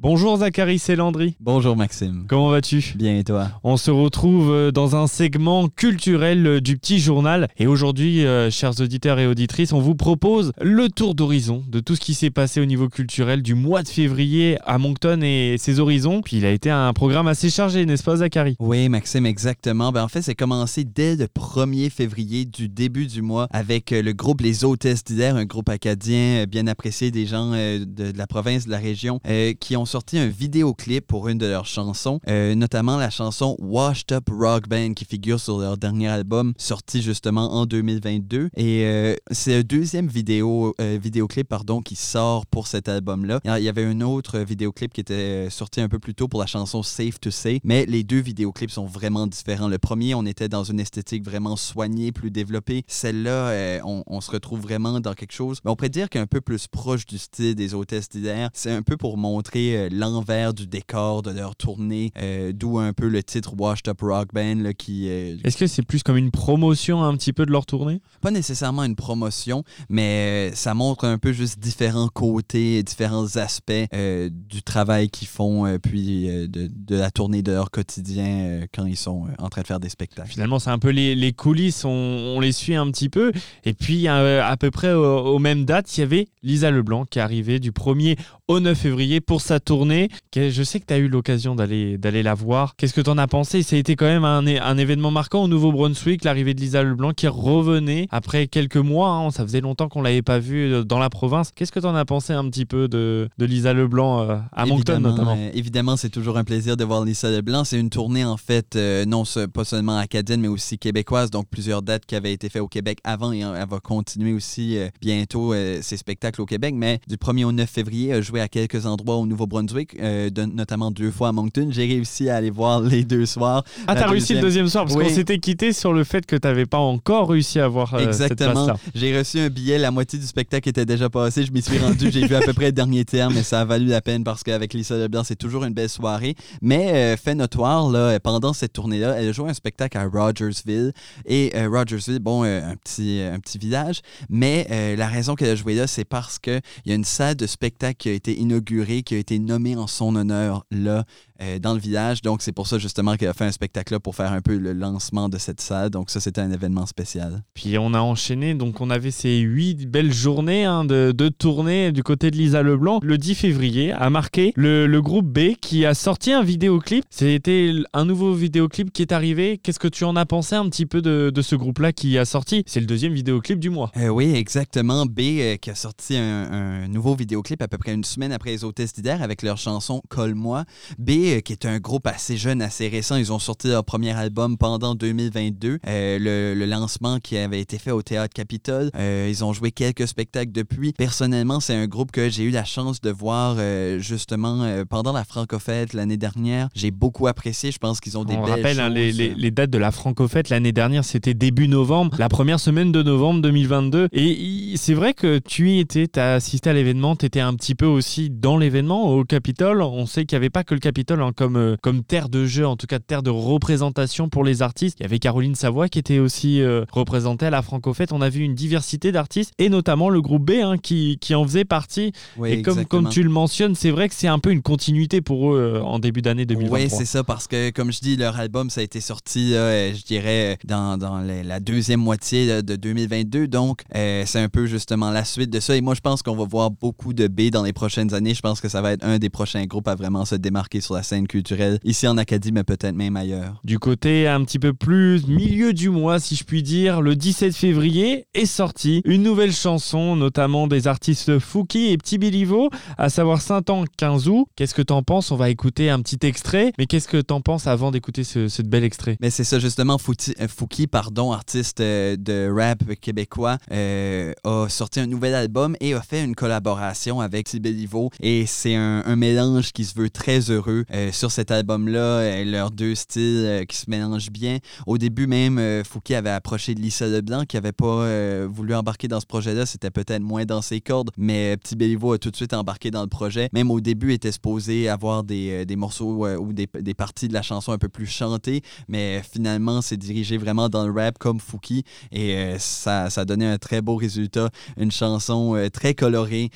Bonjour Zachary, c'est Landry. Bonjour Maxime. Comment vas-tu? Bien et toi? On se retrouve euh, dans un segment culturel euh, du petit journal et aujourd'hui, euh, chers auditeurs et auditrices, on vous propose le tour d'horizon de tout ce qui s'est passé au niveau culturel du mois de février à Moncton et ses horizons. Puis il a été un programme assez chargé, n'est-ce pas Zachary? Oui Maxime, exactement. Ben, en fait, c'est commencé dès le 1er février du début du mois avec le groupe Les Hôtesses d'hier, un groupe acadien bien apprécié des gens de, de la province, de la région, qui ont sorti un vidéoclip pour une de leurs chansons, euh, notamment la chanson Washed Up Rock Band qui figure sur leur dernier album sorti justement en 2022. Et euh, c'est le deuxième vidéo, euh, vidéoclip pardon, qui sort pour cet album-là. Il y avait un autre vidéoclip qui était sorti un peu plus tôt pour la chanson Safe to Say, mais les deux vidéoclips sont vraiment différents. Le premier, on était dans une esthétique vraiment soignée, plus développée. Celle-là, on, on, se retrouve vraiment dans quelque chose, mais on pourrait dire qu'un peu plus proche du style des hôtesses d'hier. C'est un peu pour montrer l'envers l'envers du décor de leur tournée, euh, d'où un peu le titre Washed Up Rock Band qui... Euh, Est-ce que c'est plus comme une promotion un petit peu de leur tournée? Pas nécessairement une promotion, mais euh, ça montre un peu juste différents côtés, différents aspects du travail qu'ils font, puis de, de, la tournée de leur quotidien quand ils sont en train de faire des spectacles. Finalement, c'est un peu les, les coulisses, on, on, les suit un petit peu. Et puis, à, peu près aux, mêmes dates, il y avait Lisa Leblanc qui arrivait du 1er au 9 février pour sa tournée. Je sais que tu as eu l'occasion d'aller, la voir. Qu'est-ce que tu en as pensé? Ça a été quand même un, un événement marquant au Nouveau-Brunswick, l'arrivée de Lisa Leblanc qui revenait après quelques mois. Hein. ça faisait longtemps qu'on l'avait pas vue euh, dans la province. Qu'est-ce que tu en as pensé un petit peu de, de Lisa Leblanc euh, à Moncton notamment? euh, Évidemment, c'est toujours un plaisir de voir Lisa Leblanc. C'est une tournée en fait, non pas seulement acadienne, mais aussi québécoise. Donc plusieurs dates qui avaient été faites au Québec avant et elle va continuer aussi bientôt ses spectacles au Québec. Mais du 1er au 9 février, elle joué à quelques endroits au Nouveau-Brunswick, notamment deux fois à Moncton. J'ai réussi à aller voir les deux soirs. Ah, t'as réussi le deuxième soir parce qu'on s'était quitté sur le fait que t'avais pas encore réussi à voir euh, Exactement. J'ai reçu un billet, la moitié du spectacle était déjà passé. Je m'y suis rendu, j'ai vu à peu près le dernier terme, mais ça a valu la peine parce qu'avec Lisa Leblanc, c'est toujours une belle soirée. Mais euh, fait notoire, là, pendant cette tournée-là, elle a joué un spectacle à Rogersville. Et euh, Rogersville, bon, un, petit, un petit village. Mais la raison qu'elle a joué là, c'est parce qu'il y a une salle de spectacle qui a été inaugurée, qui a été nommée en son honneur là, euh, dans le village. Donc, c'est pour ça justement qu'elle a fait un spectacle là pour faire un peu le lancement de cette salle. Donc, ça, c'était un événement spécial. Puis, on a enchaîné. Donc, on avait ces huit belles journées hein, de, de, tournée du côté de Lisa Leblanc. Le 10 février a marqué le, le groupe B qui a sorti un vidéoclip. C'était un nouveau vidéoclip qui est arrivé. Qu'est-ce que tu en as pensé un petit peu de, de ce groupe-là qui a sorti? C'est le deuxième vidéoclip du mois. Euh, oui, exactement. B euh, qui a sorti un, un, nouveau vidéoclip à peu près une semaine après les hôtesses d'hier avec leur chanson Colle-moi. B euh, qui est un groupe assez jeune, assez récent. Ils ont sorti leur premier album pendant 2022. Euh, le, lancement qui avait été fait au Théâtre Capitole. Euh, ils ont joué quelques spectacles depuis. Personnellement, c'est un groupe que j'ai eu la chance de voir justement pendant la Francofête l'année dernière. J'ai beaucoup apprécié. Je pense qu'ils ont des On rappelle hein, les, les, dates de la Francofête l'année dernière, c'était début novembre, la première semaine de novembre 2022. Et c'est vrai que tu y étais, tu as assisté à l'événement, tu étais un petit peu aussi dans l'événement au Capitole. On sait qu'il n'y avait pas que le Capitole Hein, comme, euh, comme terre de jeu, en tout cas terre de représentation pour les artistes. Il y avait Caroline Savoie qui était aussi euh, représentée à la Francofête. On a vu une diversité d'artistes et notamment le groupe B hein, qui, qui, en faisait partie. et comme, comme tu le mentionnes, c'est vrai que c'est un peu une continuité pour eux euh, en début d'année 2023. Oui, c'est ça, parce que comme je dis, leur album, ça a été sorti, je dirais, dans, dans la deuxième moitié de 2022. Donc, c'est un peu justement la suite de ça. Et moi, je pense qu'on va voir beaucoup de B dans les prochaines années. Je pense que ça va être un des prochains groupes à vraiment se démarquer sur la scène culturelle ici en Acadie, mais peut-être même ailleurs. Du côté un petit peu plus milieu du mois, si je puis dire, le 17 février est sorti une nouvelle chanson, notamment des artistes Fouki et Petit Bilivo, à savoir Saint-An 15 août. Qu'est-ce que t'en penses? On va écouter un petit extrait, mais qu'est-ce que t'en penses avant d'écouter ce, bel extrait? Mais c'est ça justement, euh, Fouki, pardon, artiste euh, de rap québécois, euh, a sorti un nouvel album et a fait une collaboration avec Petit Bilivo et c'est un, mélange qui se veut très heureux. Euh, sur cet album-là, euh, leurs deux styles euh, qui se mélangent bien. Au début même, Fouquet avait approché de Lisa Leblanc qui n'avait pas voulu embarquer dans ce projet-là. C'était peut-être moins dans ses cordes, mais Petit Béliveau a tout de suite embarqué dans le projet. Même au début, il était supposé avoir des, des morceaux ou des, des, parties de la chanson un peu plus chantées, mais finalement, c'est dirigé vraiment dans le rap comme Fouki et ça, ça a donné un très beau résultat. Une chanson très colorée,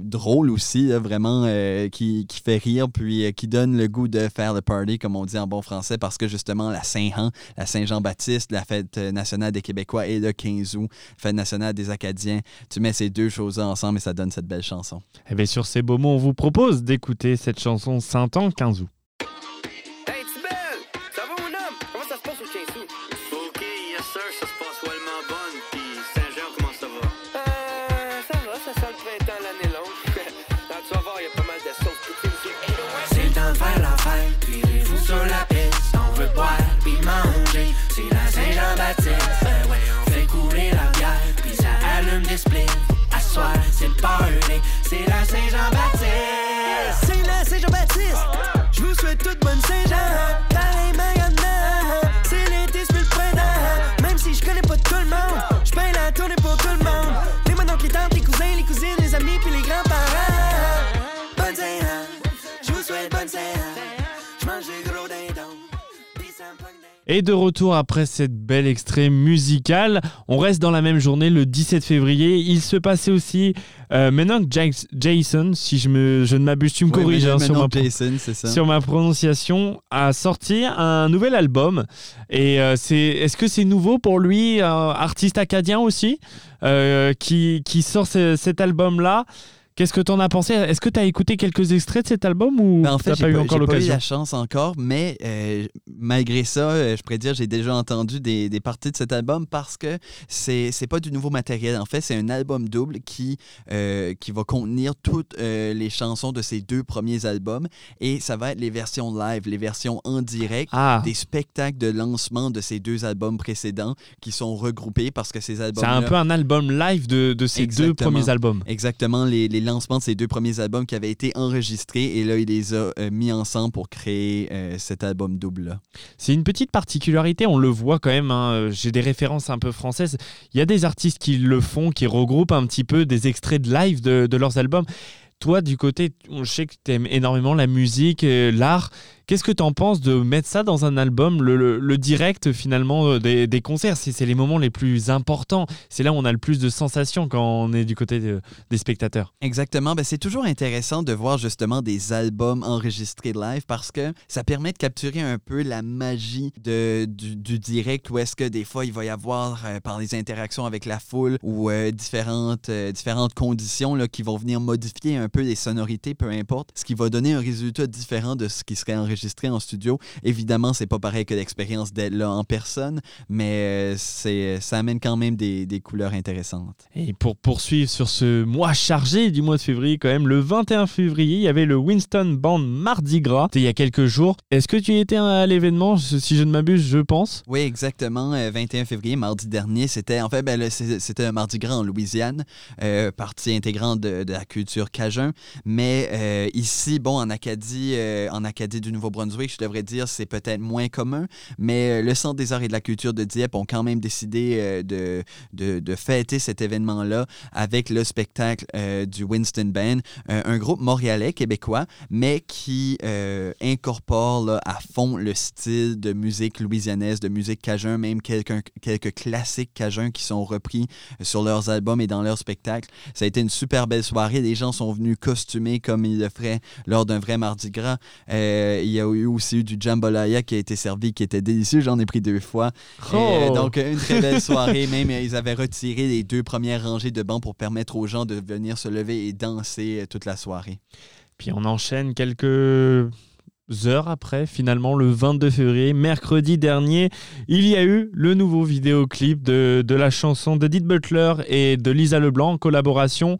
drôle aussi, vraiment euh, qui, qui, fait rire, puis qui donne le goût de faire le party, comme on dit en bon français, parce que justement, la Saint-Jean, la Saint-Jean-Baptiste, la fête nationale des Québécois et le 15 août, fête nationale des Acadiens, tu mets ces deux choses-là ensemble et ça donne cette belle chanson. Et eh bien sur ces beaux mots, on vous propose d'écouter cette chanson Saint-An 15 août. party, c'est la Et de retour après cette belle extrait musical, on reste dans la même journée, le 17 février. Il se passait aussi euh, maintenant que Jason, si je, me, je ne m'abuse, tu me corriges hein, sur, ma, sur, ma, prononciation, a sorti un nouvel album. Et euh, c'est, est-ce que c'est nouveau pour lui, artiste acadien aussi, euh, qui, qui sort cet album-là? Qu'est-ce que tu en as pensé? Est-ce que tu as écouté quelques extraits de cet album ou ben, en fait, pas eu encore l'occasion pas eu la chance encore, mais euh, malgré ça, euh, je pourrais dire j'ai déjà entendu des, des, parties de cet album parce que c'est c'est pas du nouveau matériel. En fait, c'est un album double qui euh, qui va contenir toutes les chansons de ces deux premiers albums et ça va être les versions live, les versions en direct ah. des spectacles de lancement de ces deux albums précédents qui sont regroupés parce que ces albums. C'est un peu un album live de, de ces deux premiers albums. Exactement, les, les lancement de ces deux premiers albums qui avaient été enregistrés et là, il les a euh, mis ensemble pour créer euh, cet album double-là. C'est une petite particularité, on le voit quand même, hein, j'ai des références un peu françaises. Il y a des artistes qui le font, qui regroupent un petit peu des extraits de live de, de leurs albums. Toi, du côté, je sais que tu aimes énormément la musique, l'art. Qu'est-ce que tu en penses de mettre ça dans un album, le, direct finalement euh, des, concerts? C'est les moments les plus importants. C'est là où on a le plus de sensations quand on est du côté des spectateurs. Exactement. Ben, c'est toujours intéressant de voir justement des albums enregistrés live parce que ça permet de capturer un peu la magie du, direct où est-ce que des fois il va y avoir euh, par les interactions avec la foule ou euh, différentes, différentes conditions là, qui vont venir modifier un peu les sonorités, peu importe, ce qui va donner un résultat différent de ce qui serait enregistré enregistré en studio. Évidemment, c'est pas pareil que l'expérience d'être là en personne, mais euh, c'est, ça amène quand même des, des, couleurs intéressantes. Et pour poursuivre sur ce mois chargé du mois de février, quand même, le 21 février, il y avait le Winston Band Mardi Gras. Il y a quelques jours. Est-ce que tu étais à l'événement, si je ne m'abuse, je pense Oui, exactement. 21 euh, février, mardi dernier, c'était en fait, ben, c'était un Mardi Gras en Louisiane, euh, partie intégrante de, de, la culture cajun. Mais ici, bon, en Acadie, en Acadie du Nouveau brunswick je devrais dire, c'est peut-être moins commun, mais euh, le Centre des arts et de la culture de Dieppe ont quand même décidé euh, de, de, fêter cet événement-là avec le spectacle euh, du Winston Band, un groupe montréalais, québécois, mais qui incorpore à fond le style de musique louisianaise, de musique cajun, même quelques, quelques classiques cajun qui sont repris sur leurs albums et dans leurs spectacles. Ça a été une super belle soirée. Les gens sont venus costumés comme ils le feraient lors d'un vrai Mardi Gras. Y a eu aussi du jambalaya qui a été servi, qui était délicieux. J'en ai pris deux fois. Euh, oh! donc, une très belle soirée. Même, ils avaient retiré les deux premières rangées de bancs pour permettre aux gens de venir se lever et danser euh, toute la soirée. Puis on enchaîne quelques heures après, finalement, le 22 février, mercredi dernier, il y a eu le nouveau vidéoclip de, de la chanson d'Edith Butler et de Lisa Leblanc en collaboration.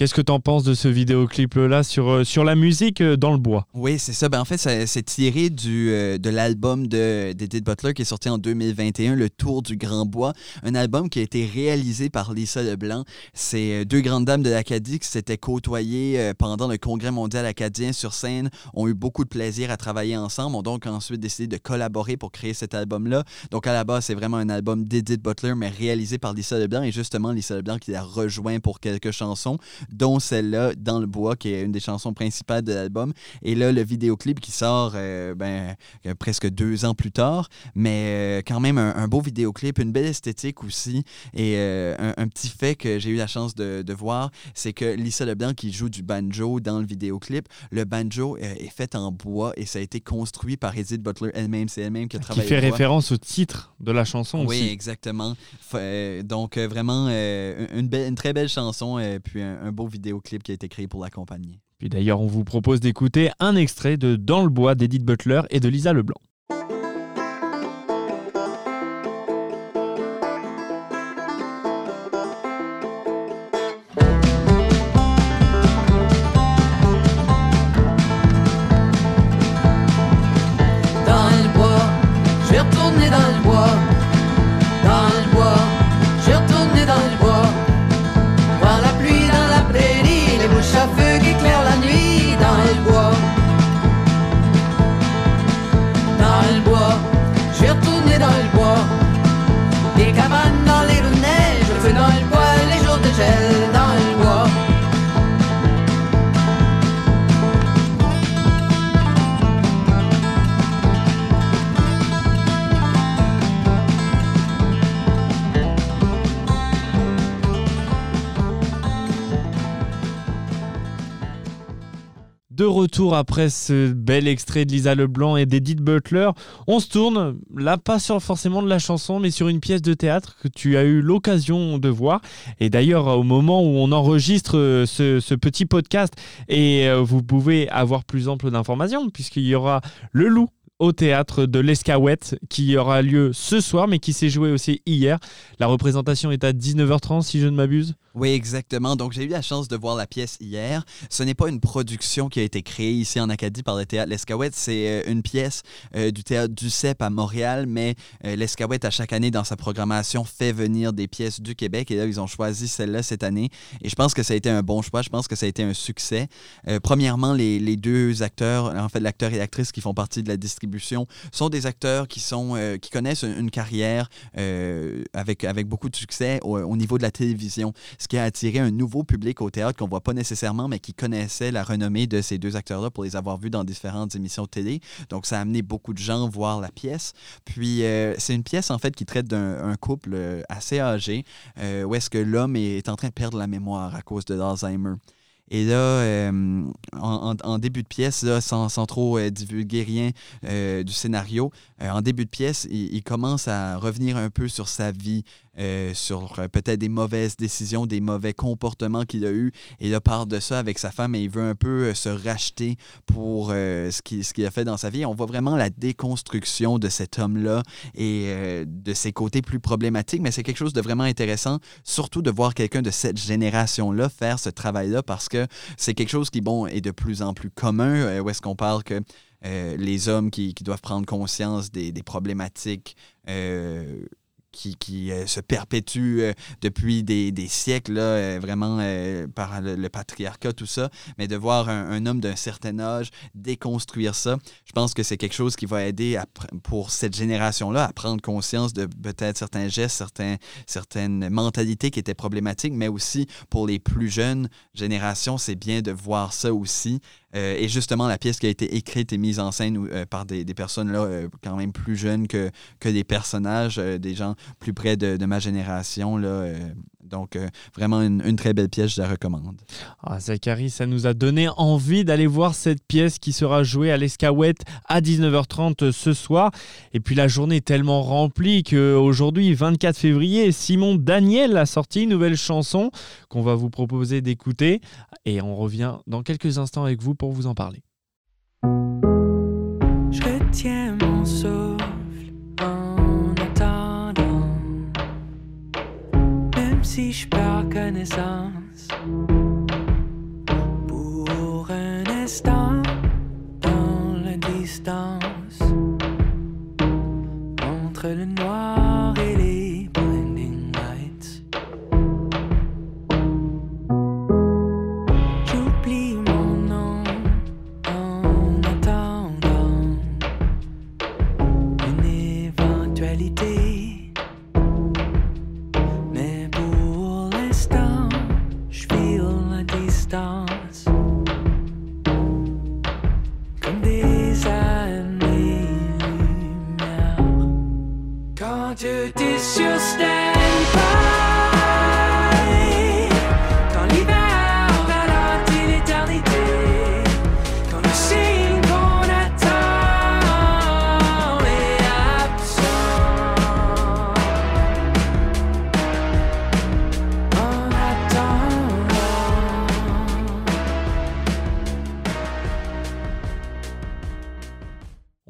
Qu'est-ce que tu en penses de ce vidéoclip-là sur, euh, sur la musique euh, dans le bois? Oui, c'est ça. Ben, en fait, c'est tiré du, euh, de l'album d'Edith Butler qui est sorti en 2021, Le Tour du Grand Bois. Un album qui a été réalisé par Lisa Leblanc. C'est deux grandes dames de l'Acadie qui s'étaient côtoyées pendant le Congrès mondial acadien sur scène, ont eu beaucoup de plaisir à travailler ensemble, ont donc ensuite décidé de collaborer pour créer cet album-là. Donc, à la base, c'est vraiment un album d'Edith Butler, mais réalisé par Lisa Leblanc et justement Lisa Leblanc qui l'a rejoint pour quelques chansons dont celle-là, Dans le bois, qui est une des chansons principales de l'album. Et là, le vidéoclip qui sort euh, ben, euh, presque deux ans plus tard, mais quand même un, beau vidéoclip, une belle esthétique aussi. Et un, petit fait que j'ai eu la chance de, de voir, c'est que Lisa Leblanc, qui joue du banjo dans le vidéoclip, le banjo est fait en bois et ça a été construit par Edith Butler elle-même. C'est elle-même qui a travaillé. Qui fait référence au titre de la chanson oui, aussi. Oui, exactement. donc, vraiment, une, belle, une très belle chanson et puis un, beau vidéoclip qui a été créé pour l'accompagner. Puis d'ailleurs, on vous propose d'écouter un extrait de Dans le bois d'Edith Butler et de Lisa Leblanc. bois. Je suis retourné dans le bois. De retour après ce bel extrait de Lisa Leblanc et d'Edith Butler, on se tourne, là pas sur forcément de la chanson, mais sur une pièce de théâtre que tu as eu l'occasion de voir. Et d'ailleurs, au moment où on enregistre euh, ce, petit podcast, et euh, vous pouvez avoir plus ample d'informations, puisqu'il y aura Le Loup au théâtre de l'Escaouette qui aura lieu ce soir mais qui s'est joué aussi hier. La représentation est à 19h30 si je ne m'abuse. Oui, exactement. Donc, j'ai eu la chance de voir la pièce hier. Ce n'est pas une production qui a été créée ici en Acadie par le théâtre L'Escaouette. C'est euh, une pièce euh, du théâtre du CEP à Montréal, mais euh, L'Escaouette, à chaque année, dans sa programmation, fait venir des pièces du Québec. Et là, ils ont choisi celle-là cette année. Et je pense que ça a été un bon choix. Je pense que ça a été un succès. premièrement, les, les, deux acteurs, en fait, l'acteur et l'actrice qui font partie de la distribution, sont des acteurs qui, sont, qui connaissent une, carrière avec, avec beaucoup de succès au, au niveau de la télévision ce qui a attiré un nouveau public au théâtre qu'on ne voit pas nécessairement, mais qui connaissait la renommée de ces deux acteurs-là pour les avoir vus dans différentes émissions de télé. Donc, ça a amené beaucoup de gens voir la pièce. Puis, euh, c'est une pièce, en fait, qui traite d'un couple euh, assez âgé, euh, où est-ce que l'homme est en train de perdre la mémoire à cause de l'Alzheimer. Et là, en, début de pièce, sans, trop divulguer rien du scénario, en début de pièce, il, commence à revenir un peu sur sa vie, euh, sur euh, peut-être des mauvaises décisions, des mauvais comportements qu'il a eus. Et il parle de ça avec sa femme et il veut un peu euh, se racheter pour ce qu'il a fait dans sa vie. On voit vraiment la déconstruction de cet homme-là et de ses côtés plus problématiques, mais c'est quelque chose de vraiment intéressant, surtout de voir quelqu'un de cette génération-là faire ce travail-là parce que c'est quelque chose qui, bon, est de plus en plus commun, où est-ce qu'on parle que les hommes qui, doivent prendre conscience des, problématiques qui, euh, se perpétue euh, depuis des, siècles, là, euh, vraiment par le, patriarcat, tout ça, mais de voir un, homme d'un certain âge déconstruire ça, je pense que c'est quelque chose qui va aider pour cette génération-là à prendre conscience de peut-être certains gestes, certaines mentalités qui étaient problématiques, mais aussi pour les plus jeunes générations, c'est bien de voir ça aussi euh, et justement, la pièce qui a été écrite et mise en scène euh, par des, personnes là, euh, quand même plus jeunes que, des personnages, des gens plus près de, ma génération. Donc, euh, vraiment une, très belle pièce, je la recommande. Ah, Zachary, ça nous a donné envie d'aller voir cette pièce qui sera jouée à l'Escaouette à 19h30 ce soir. Et puis la journée est tellement remplie qu'aujourd'hui, 24 février, Simon Daniel a sorti une nouvelle chanson qu'on va vous proposer d'écouter. Et on revient dans quelques instants avec vous pour vous en parler. Je retiens mon si je perds connaissance. Pour un instant dans la distance entre le noir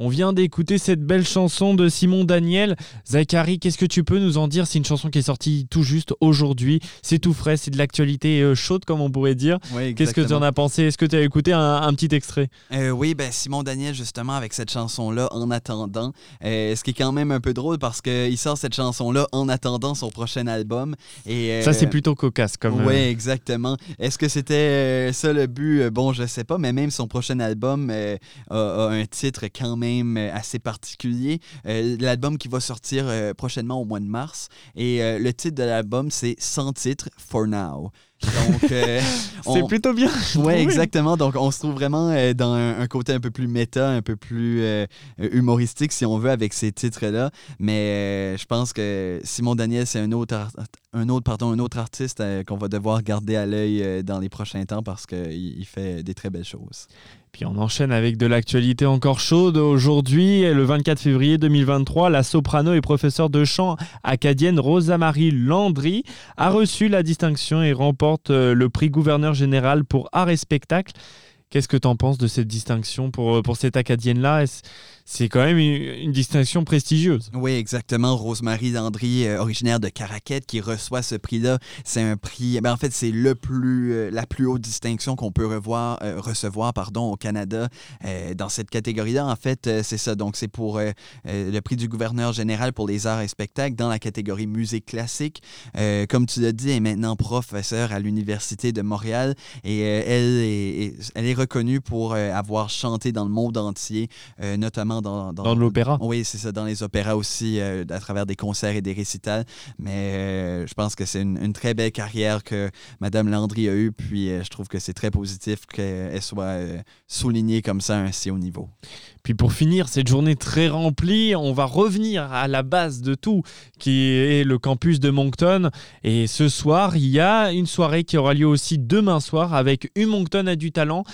On vient d'écouter cette belle chanson de Simon Daniel. Zachary, qu'est-ce que tu peux nous en dire? C'est une chanson qui est sortie tout juste aujourd'hui. C'est tout frais, c'est de l'actualité euh, chaude, comme on pourrait dire. Oui, Qu'est-ce que tu en as pensé? Est-ce que tu as écouté un, un petit extrait? Euh, oui, ben Simon Daniel, justement, avec cette chanson-là, En attendant, euh, ce qui est quand même un peu drôle parce qu'il sort cette chanson-là en attendant son prochain album. Et, euh, Ça, c'est plutôt cocasse comme. Oui, exactement. Est-ce que c'était ça le but? Bon, je sais pas, mais même son prochain album a, a un titre quand même euh, assez particulier. Euh, L'album qui va sortir euh, prochainement au mois de mars. Et le titre de l'album, c'est Sans titre for now. Donc, euh, C'est on- plutôt bien. oui, exactement. Donc, on se trouve vraiment euh, dans un, un côté un peu plus méta, un peu plus euh, humoristique, si on veut, avec ces titres-là. Mais je pense que Simon Daniel, c'est un autre, un autre, pardon, un autre artiste qu'on va devoir garder à l'œil dans les prochains temps parce qu'il il fait des très belles choses. Puis on enchaîne avec de l'actualité encore chaude. Aujourd'hui, le 24 février 2023, la soprano et professeure de chant acadienne Rosa-Marie Landry a reçu la distinction et remporte euh, le prix gouverneur général pour art et spectacle. Qu'est-ce que tu en penses de cette distinction pour, euh, pour cette acadienne-là? C'est quand même une, distinction prestigieuse. Oui, exactement. Rosemary Landry, euh, originaire de Caraquette, qui reçoit ce prix-là. C'est un prix. ben, en fait, c'est le plus, euh, la plus haute distinction qu'on peut revoir, recevoir pardon, au Canada dans cette catégorie-là. En fait, c'est ça. Donc, c'est pour le prix du gouverneur général pour les arts et spectacles dans la catégorie musique classique. Comme tu l'as dit, elle est maintenant professeure à l'Université de Montréal et elle, est- elle est reconnue pour euh, avoir chanté dans le monde entier, euh, notamment dans, Dans l'opéra. oui, c'est ça, dans les opéras aussi, euh, à travers des concerts et des récitals. Mais je pense que c'est une, une très belle carrière que Madame Landry a eue, puis je trouve que c'est très positif qu'elle soit soulignée comme ça à un si haut niveau. Puis pour finir cette journée très remplie, on va revenir à la base de tout, qui est le campus de Moncton. Et ce soir, il y a une soirée qui aura lieu aussi demain soir avec U Moncton a du talent.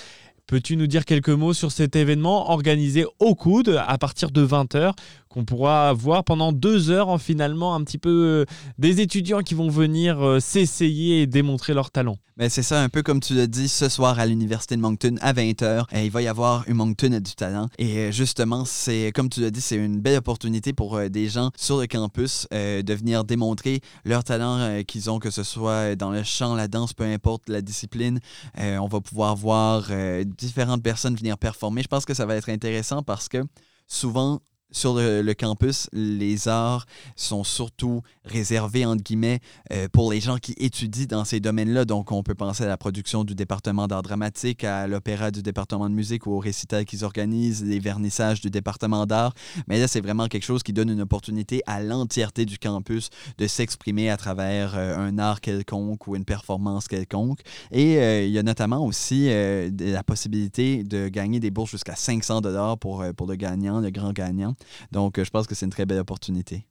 Peux-tu nous dire quelques mots sur cet événement organisé au coude à partir de 20h qu'on pourra voir pendant deux heures en finalement un petit peu euh, des étudiants qui vont venir euh, s'essayer et démontrer leur talent. Mais c'est ça, un peu comme tu l'as dit, ce soir à l'Université de Moncton à 20h, euh, il va y avoir un Moncton du talent. Et euh, justement, c'est comme tu l'as dit, c'est une belle opportunité pour des gens sur le campus de venir démontrer leur talent qu'ils ont, que ce soit dans le chant, la danse, peu importe la discipline. On va pouvoir voir différentes personnes venir performer. Je pense que ça va être intéressant parce que souvent, sur le, campus, les arts sont surtout réservés, entre guillemets, euh, pour les gens qui étudient dans ces domaines-là. Donc, on peut penser à la production du département d'art dramatique, à l'opéra du département de musique ou au récital qu'ils organisent, les vernissages du département d'art. Mais là, c'est vraiment quelque chose qui donne une opportunité à l'entièreté du campus de s'exprimer à travers euh, un art quelconque ou une performance quelconque. Et euh, il y a notamment aussi la possibilité de gagner des bourses jusqu'à 500 dollars pour, pour le gagnant, le grand gagnant. Donc, euh, je pense que c'est une très belle opportunité.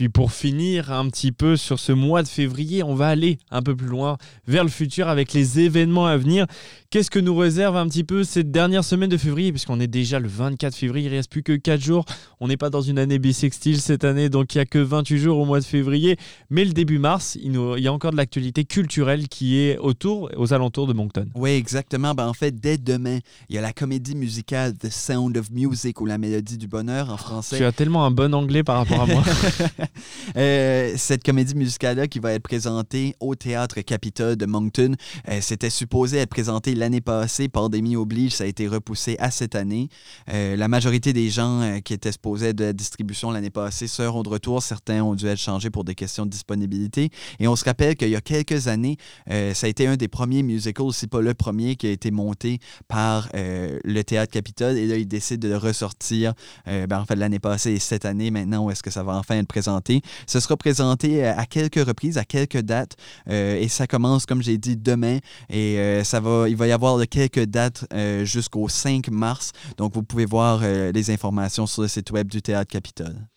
Puis pour finir un petit peu sur ce mois de février, on va aller un peu plus loin vers le futur avec les événements à venir. Qu'est-ce que nous réserve un petit peu cette dernière semaine de février? Puisqu'on est déjà le 24 février, il ne reste plus que 4 jours. On n'est pas dans une année bissextile cette année, donc il n'y a que 28 jours au mois de février. Mais le début mars, il, nous- il y a encore de l'actualité culturelle qui est autour, aux alentours de Moncton. Oui, exactement. Ben, en fait, dès demain, il y a la comédie musicale The Sound of Music ou La Mélodie du Bonheur en français. Tu as tellement un bon anglais par rapport à moi. Euh, cette comédie musicale-là qui va être présentée au Théâtre Capitole de Moncton, euh, c'était supposé être présentée l'année passée. Pandémie oblige, ça a été repoussé à cette année. Euh, la majorité des gens qui étaient supposés de la distribution l'année passée seront de retour. Certains ont dû être changés pour des questions de disponibilité. Et on se rappelle qu'il y a quelques années, ça a été un des premiers musicals, si pas le premier, qui a été monté par le Théâtre Capitole. Et là, ils décident de le ressortir, ben, en fait, l'année passée et cette année, maintenant, où est-ce que ça va enfin être présenté? Ce sera présenté euh, à quelques reprises, à quelques dates. euh, et ça commence, comme j'ai dit, demain. Et euh, ça va, il va y avoir de quelques dates jusqu'au 5 mars. Donc, vous pouvez voir les informations sur le site web du Théâtre Capitole.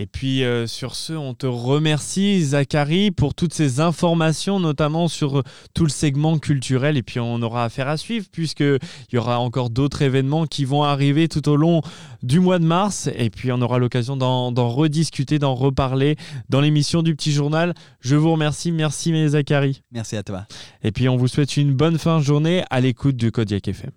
Et puis euh, sur ce, on te remercie Zachary pour toutes ces informations, notamment sur tout le segment culturel. Et puis on aura affaire à suivre puisqu'il y aura encore d'autres événements qui vont arriver tout au long du mois de mars. Et puis on aura l'occasion d'en d'en rediscuter, d'en reparler dans l'émission du Petit Journal. Je vous remercie. Merci mes Zachary. Merci à toi. Et puis on vous souhaite une bonne fin de journée à l'écoute du Kodiak FM.